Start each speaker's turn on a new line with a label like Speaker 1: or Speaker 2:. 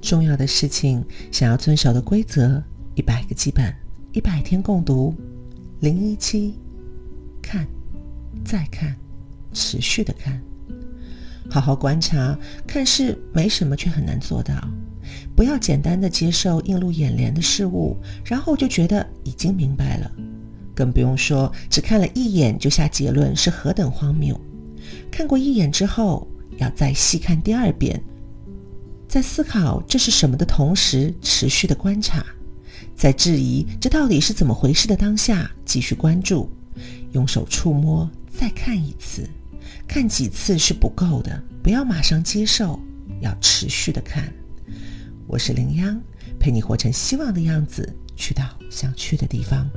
Speaker 1: 重要的事情，想要遵守的规则，一百个基本，一百天共读。零一七，看，再看，持续的看，好好观察。看似没什么，却很难做到。不要简单的接受映入眼帘的事物，然后就觉得已经明白了。更不用说只看了一眼就下结论，是何等荒谬。看过一眼之后，要再细看第二遍，在思考这是什么的同时，持续的观察。在质疑这到底是怎么回事的当下，继续关注，用手触摸，再看一次，看几次是不够的，不要马上接受，要持续的看。我是林央，陪你活成希望的样子，去到想去的地方。